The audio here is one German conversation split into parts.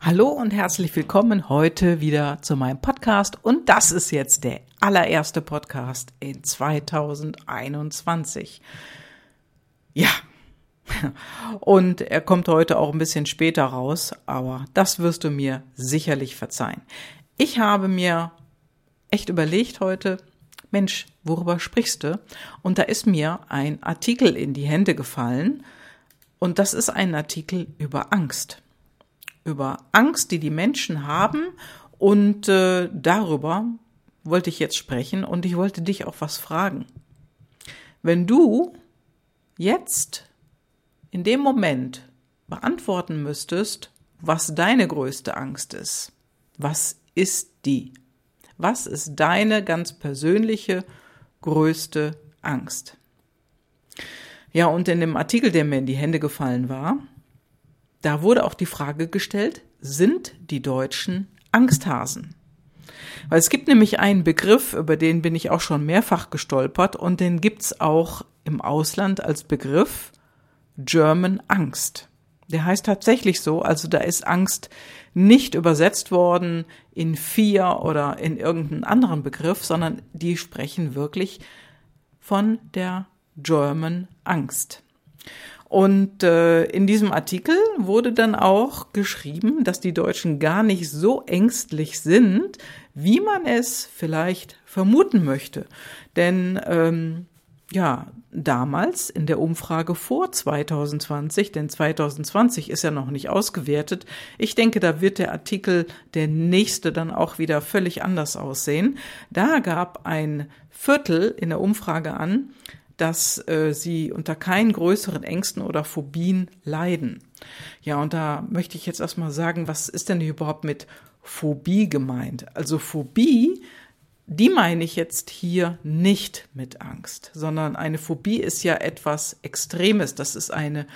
Hallo und herzlich willkommen heute wieder zu meinem Podcast und das ist jetzt der allererste Podcast in 2021. Ja, und er kommt heute auch ein bisschen später raus, aber das wirst du mir sicherlich verzeihen. Ich habe mir echt überlegt heute, Mensch, worüber sprichst du? Und da ist mir ein Artikel in die Hände gefallen und das ist ein Artikel über Angst über Angst, die die Menschen haben und äh, darüber wollte ich jetzt sprechen und ich wollte dich auch was fragen. Wenn du jetzt in dem Moment beantworten müsstest, was deine größte Angst ist, was ist die? Was ist deine ganz persönliche größte Angst? Ja, und in dem Artikel, der mir in die Hände gefallen war, da wurde auch die Frage gestellt, sind die Deutschen Angsthasen? Weil es gibt nämlich einen Begriff, über den bin ich auch schon mehrfach gestolpert und den gibt's auch im Ausland als Begriff German Angst. Der heißt tatsächlich so, also da ist Angst nicht übersetzt worden in Fear oder in irgendeinen anderen Begriff, sondern die sprechen wirklich von der German Angst. Und äh, in diesem Artikel wurde dann auch geschrieben, dass die Deutschen gar nicht so ängstlich sind, wie man es vielleicht vermuten möchte. Denn ähm, ja, damals in der Umfrage vor 2020, denn 2020 ist ja noch nicht ausgewertet. Ich denke, da wird der Artikel der nächste dann auch wieder völlig anders aussehen. Da gab ein Viertel in der Umfrage an, dass äh, sie unter keinen größeren Ängsten oder Phobien leiden. Ja, und da möchte ich jetzt erstmal sagen, was ist denn überhaupt mit Phobie gemeint? Also Phobie, die meine ich jetzt hier nicht mit Angst, sondern eine Phobie ist ja etwas Extremes. Das ist eine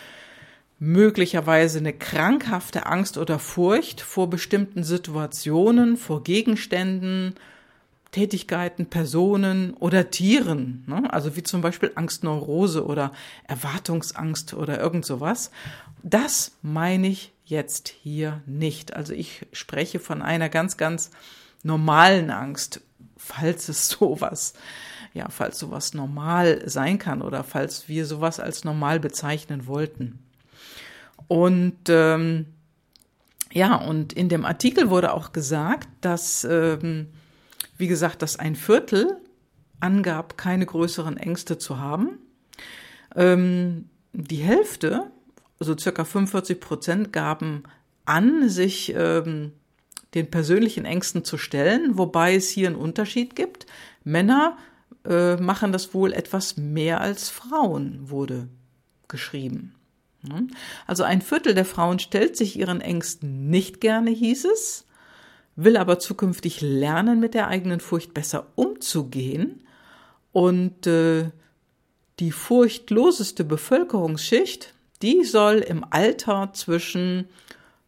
möglicherweise eine krankhafte Angst oder Furcht vor bestimmten Situationen, vor Gegenständen, Tätigkeiten, Personen oder Tieren, ne? also wie zum Beispiel Angstneurose oder Erwartungsangst oder irgend sowas. Das meine ich jetzt hier nicht. Also ich spreche von einer ganz, ganz normalen Angst, falls es sowas, ja, falls sowas normal sein kann oder falls wir sowas als normal bezeichnen wollten. Und ähm, ja, und in dem Artikel wurde auch gesagt, dass ähm, wie gesagt, dass ein Viertel angab, keine größeren Ängste zu haben. Ähm, die Hälfte, also circa 45 Prozent, gaben an, sich ähm, den persönlichen Ängsten zu stellen, wobei es hier einen Unterschied gibt. Männer äh, machen das wohl etwas mehr als Frauen, wurde geschrieben. Also ein Viertel der Frauen stellt sich ihren Ängsten nicht gerne, hieß es will aber zukünftig lernen, mit der eigenen Furcht besser umzugehen. Und äh, die furchtloseste Bevölkerungsschicht, die soll im Alter zwischen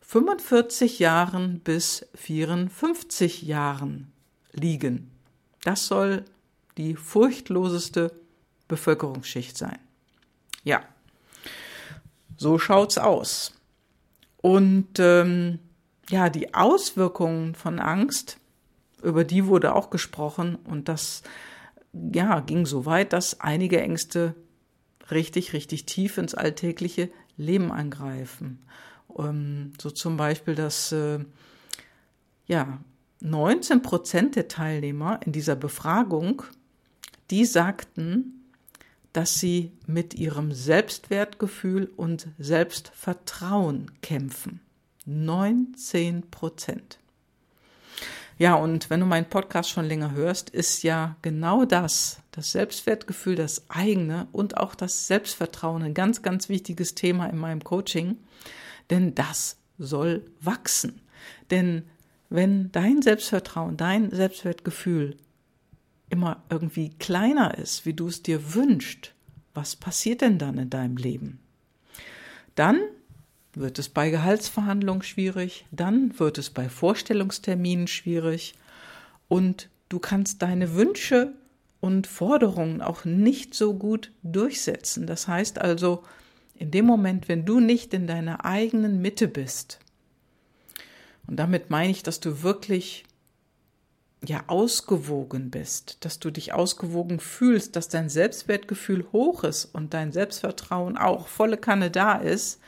45 Jahren bis 54 Jahren liegen. Das soll die furchtloseste Bevölkerungsschicht sein. Ja, so schaut's aus. Und ähm, ja, die Auswirkungen von Angst, über die wurde auch gesprochen und das ja, ging so weit, dass einige Ängste richtig, richtig tief ins alltägliche Leben angreifen. Ähm, so zum Beispiel, dass äh, ja, 19 Prozent der Teilnehmer in dieser Befragung, die sagten, dass sie mit ihrem Selbstwertgefühl und Selbstvertrauen kämpfen. 19 Prozent. Ja, und wenn du meinen Podcast schon länger hörst, ist ja genau das, das Selbstwertgefühl, das eigene und auch das Selbstvertrauen ein ganz, ganz wichtiges Thema in meinem Coaching, denn das soll wachsen. Denn wenn dein Selbstvertrauen, dein Selbstwertgefühl immer irgendwie kleiner ist, wie du es dir wünschst, was passiert denn dann in deinem Leben? Dann wird es bei Gehaltsverhandlungen schwierig, dann wird es bei Vorstellungsterminen schwierig und du kannst deine Wünsche und Forderungen auch nicht so gut durchsetzen. Das heißt also, in dem Moment, wenn du nicht in deiner eigenen Mitte bist, Und damit meine ich, dass du wirklich ja ausgewogen bist, dass du dich ausgewogen fühlst, dass dein Selbstwertgefühl hoch ist und dein Selbstvertrauen auch volle Kanne da ist,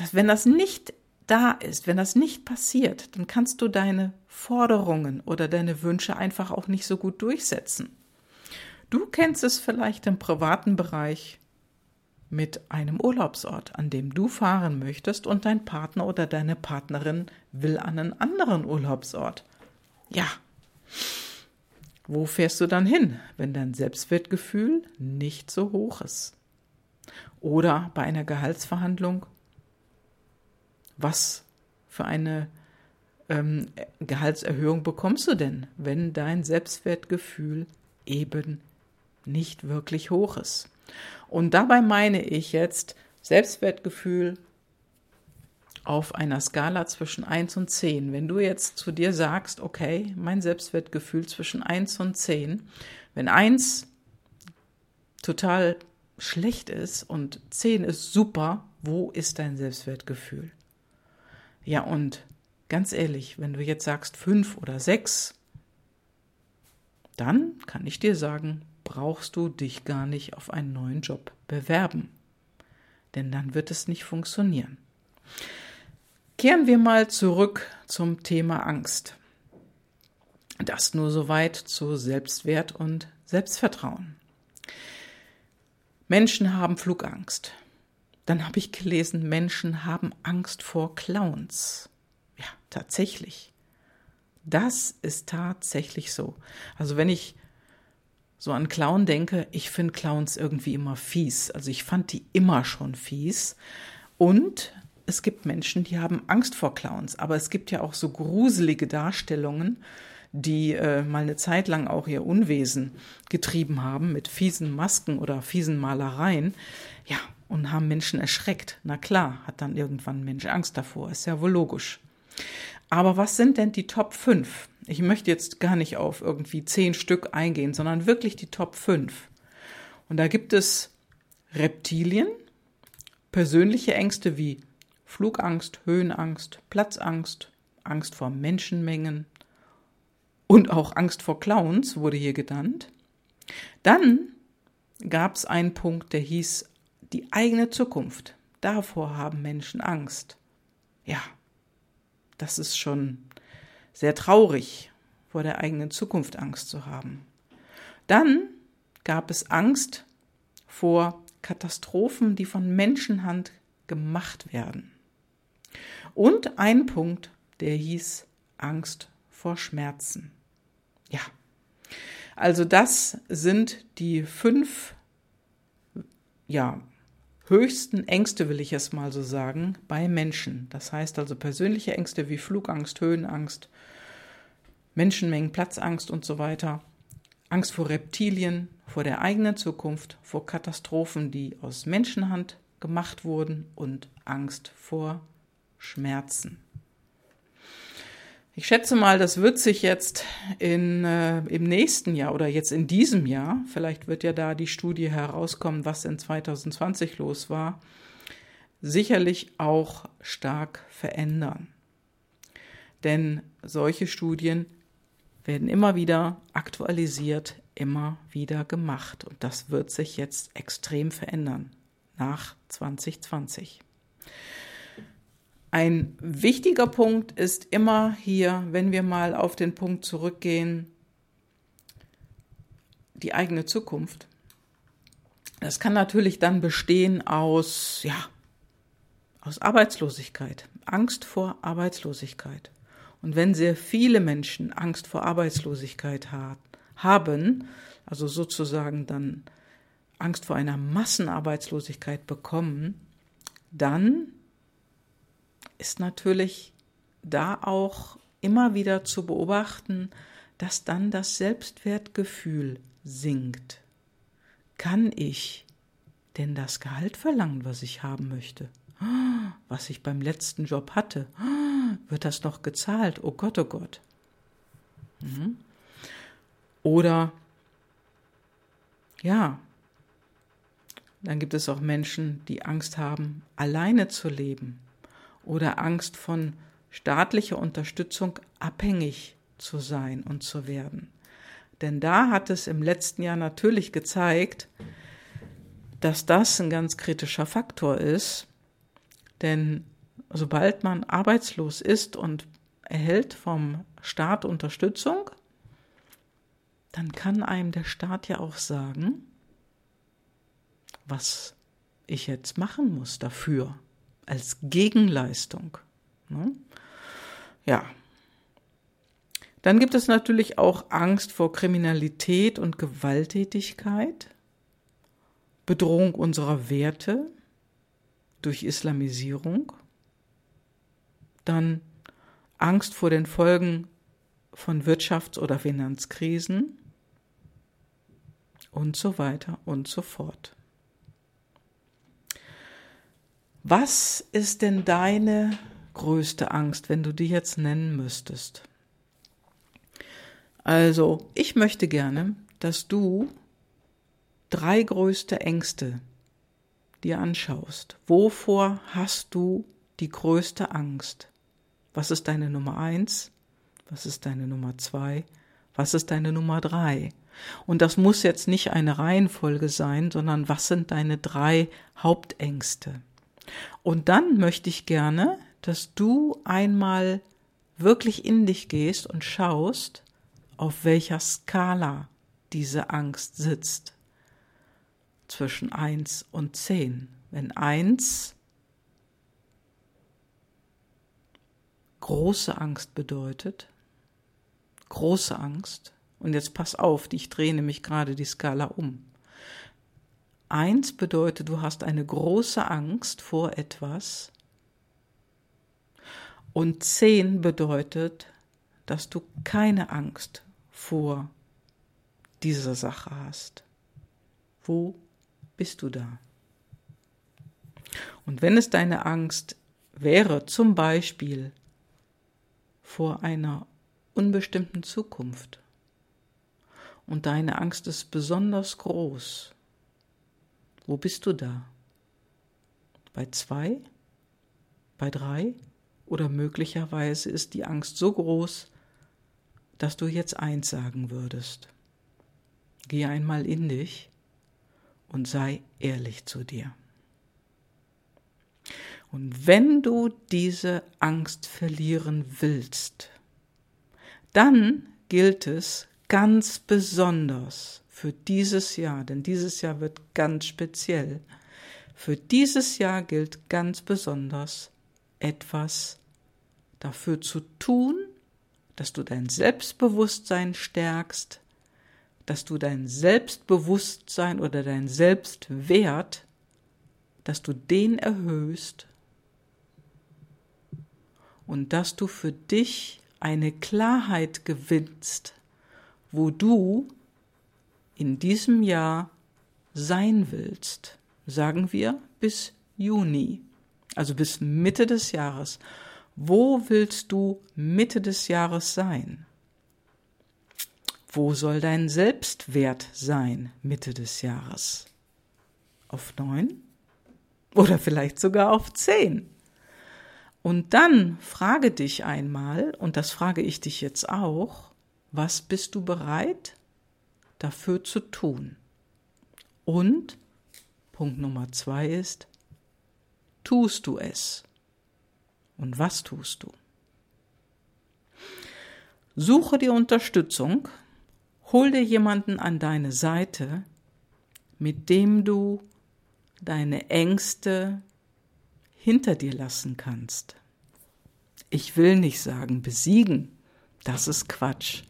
dass wenn das nicht da ist, wenn das nicht passiert, dann kannst du deine Forderungen oder deine Wünsche einfach auch nicht so gut durchsetzen. Du kennst es vielleicht im privaten Bereich mit einem Urlaubsort, an dem du fahren möchtest und dein Partner oder deine Partnerin will an einen anderen Urlaubsort. Ja. Wo fährst du dann hin, wenn dein Selbstwertgefühl nicht so hoch ist? Oder bei einer Gehaltsverhandlung, was für eine ähm, Gehaltserhöhung bekommst du denn, wenn dein Selbstwertgefühl eben nicht wirklich hoch ist? Und dabei meine ich jetzt Selbstwertgefühl auf einer Skala zwischen 1 und 10. Wenn du jetzt zu dir sagst, okay, mein Selbstwertgefühl zwischen 1 und 10, wenn 1 total schlecht ist und 10 ist super, wo ist dein Selbstwertgefühl? Ja, und ganz ehrlich, wenn du jetzt sagst 5 oder 6, dann kann ich dir sagen, brauchst du dich gar nicht auf einen neuen Job bewerben. Denn dann wird es nicht funktionieren. Kehren wir mal zurück zum Thema Angst. Das nur soweit zu Selbstwert und Selbstvertrauen. Menschen haben Flugangst. Dann habe ich gelesen, Menschen haben Angst vor Clowns. Ja, tatsächlich. Das ist tatsächlich so. Also wenn ich so an Clown denke, ich finde Clowns irgendwie immer fies. Also ich fand die immer schon fies. Und es gibt Menschen, die haben Angst vor Clowns, aber es gibt ja auch so gruselige Darstellungen, die äh, mal eine Zeit lang auch ihr Unwesen getrieben haben mit fiesen Masken oder fiesen Malereien. Ja, und haben Menschen erschreckt. Na klar, hat dann irgendwann ein Mensch Angst davor, ist ja wohl logisch. Aber was sind denn die Top 5? Ich möchte jetzt gar nicht auf irgendwie zehn Stück eingehen, sondern wirklich die Top 5. Und da gibt es Reptilien, persönliche Ängste wie Flugangst, Höhenangst, Platzangst, Angst vor Menschenmengen und auch Angst vor Clowns wurde hier genannt. Dann gab es einen Punkt, der hieß die eigene Zukunft. Davor haben Menschen Angst. Ja, das ist schon sehr traurig, vor der eigenen Zukunft Angst zu haben. Dann gab es Angst vor Katastrophen, die von Menschenhand gemacht werden. Und ein Punkt, der hieß Angst vor Schmerzen. Ja, also das sind die fünf, ja, höchsten Ängste, will ich es mal so sagen, bei Menschen. Das heißt also persönliche Ängste wie Flugangst, Höhenangst, Menschenmengen, Platzangst und so weiter. Angst vor Reptilien, vor der eigenen Zukunft, vor Katastrophen, die aus Menschenhand gemacht wurden und Angst vor Schmerzen. Ich schätze mal, das wird sich jetzt in, äh, im nächsten Jahr oder jetzt in diesem Jahr, vielleicht wird ja da die Studie herauskommen, was in 2020 los war, sicherlich auch stark verändern. Denn solche Studien werden immer wieder aktualisiert, immer wieder gemacht. Und das wird sich jetzt extrem verändern nach 2020. Ein wichtiger Punkt ist immer hier, wenn wir mal auf den Punkt zurückgehen, die eigene Zukunft. Das kann natürlich dann bestehen aus, ja, aus Arbeitslosigkeit, Angst vor Arbeitslosigkeit. Und wenn sehr viele Menschen Angst vor Arbeitslosigkeit haben, also sozusagen dann Angst vor einer Massenarbeitslosigkeit bekommen, dann ist natürlich da auch immer wieder zu beobachten, dass dann das Selbstwertgefühl sinkt. Kann ich denn das Gehalt verlangen, was ich haben möchte? Was ich beim letzten Job hatte? Wird das noch gezahlt? Oh Gott, oh Gott. Mhm. Oder ja, dann gibt es auch Menschen, die Angst haben, alleine zu leben oder Angst von staatlicher Unterstützung abhängig zu sein und zu werden. Denn da hat es im letzten Jahr natürlich gezeigt, dass das ein ganz kritischer Faktor ist. Denn sobald man arbeitslos ist und erhält vom Staat Unterstützung, dann kann einem der Staat ja auch sagen, was ich jetzt machen muss dafür, als Gegenleistung. Ne? Ja. Dann gibt es natürlich auch Angst vor Kriminalität und Gewalttätigkeit, Bedrohung unserer Werte durch Islamisierung, dann Angst vor den Folgen von Wirtschafts- oder Finanzkrisen und so weiter und so fort. Was ist denn deine größte Angst, wenn du die jetzt nennen müsstest? Also, ich möchte gerne, dass du drei größte Ängste dir anschaust. Wovor hast du die größte Angst? Was ist deine Nummer eins? Was ist deine Nummer zwei? Was ist deine Nummer drei? Und das muss jetzt nicht eine Reihenfolge sein, sondern was sind deine drei Hauptängste? Und dann möchte ich gerne, dass du einmal wirklich in dich gehst und schaust, auf welcher Skala diese Angst sitzt. Zwischen eins und zehn. Wenn eins große Angst bedeutet, große Angst, und jetzt pass auf, ich drehe nämlich gerade die Skala um. Eins bedeutet, du hast eine große Angst vor etwas. Und zehn bedeutet, dass du keine Angst vor dieser Sache hast. Wo bist du da? Und wenn es deine Angst wäre, zum Beispiel vor einer unbestimmten Zukunft, und deine Angst ist besonders groß, wo bist du da? Bei zwei? Bei drei? Oder möglicherweise ist die Angst so groß, dass du jetzt eins sagen würdest. Geh einmal in dich und sei ehrlich zu dir. Und wenn du diese Angst verlieren willst, dann gilt es ganz besonders für dieses Jahr, denn dieses Jahr wird ganz speziell. Für dieses Jahr gilt ganz besonders etwas dafür zu tun, dass du dein Selbstbewusstsein stärkst, dass du dein Selbstbewusstsein oder dein Selbstwert, dass du den erhöhst und dass du für dich eine Klarheit gewinnst, wo du in diesem Jahr sein willst, sagen wir bis Juni, also bis Mitte des Jahres. Wo willst du Mitte des Jahres sein? Wo soll dein Selbstwert sein Mitte des Jahres? Auf neun? Oder vielleicht sogar auf zehn? Und dann frage dich einmal, und das frage ich dich jetzt auch, was bist du bereit dafür zu tun. Und Punkt Nummer zwei ist, tust du es? Und was tust du? Suche dir Unterstützung, hol dir jemanden an deine Seite, mit dem du deine Ängste hinter dir lassen kannst. Ich will nicht sagen besiegen, das ist Quatsch.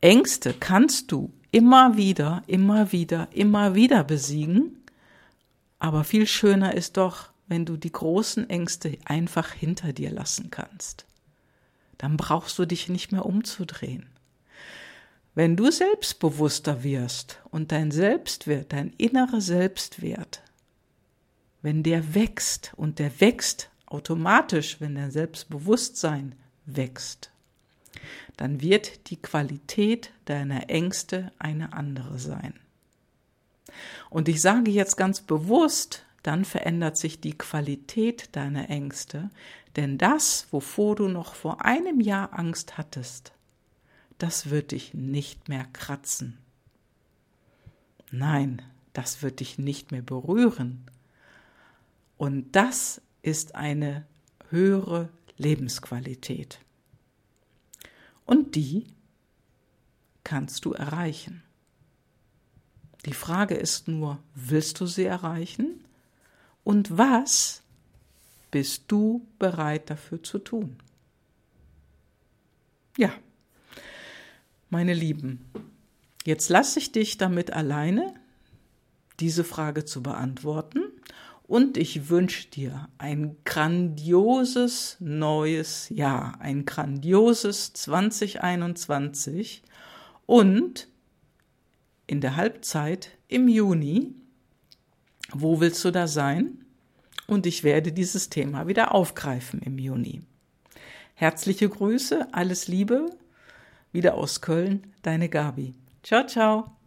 Ängste kannst du immer wieder, immer wieder, immer wieder besiegen. Aber viel schöner ist doch, wenn du die großen Ängste einfach hinter dir lassen kannst. Dann brauchst du dich nicht mehr umzudrehen. Wenn du selbstbewusster wirst und dein Selbstwert, dein innerer Selbstwert, wenn der wächst und der wächst automatisch, wenn dein Selbstbewusstsein wächst, dann wird die Qualität deiner Ängste eine andere sein. Und ich sage jetzt ganz bewusst, dann verändert sich die Qualität deiner Ängste, Denn das, wovor du noch vor einem Jahr Angst hattest, das wird dich nicht mehr kratzen. Nein, das wird dich nicht mehr berühren. Und das ist eine höhere Lebensqualität. Und die kannst du erreichen. Die Frage ist nur, willst du sie erreichen? Und was bist du bereit dafür zu tun? Ja, meine Lieben, jetzt lasse ich dich damit alleine, diese Frage zu beantworten. Und ich wünsche dir ein grandioses neues Jahr, ein grandioses 2021 und in der Halbzeit im Juni. Wo willst du da sein? Und ich werde dieses Thema wieder aufgreifen im Juni. Herzliche Grüße, alles Liebe, wieder aus Köln, deine Gabi. Ciao, ciao.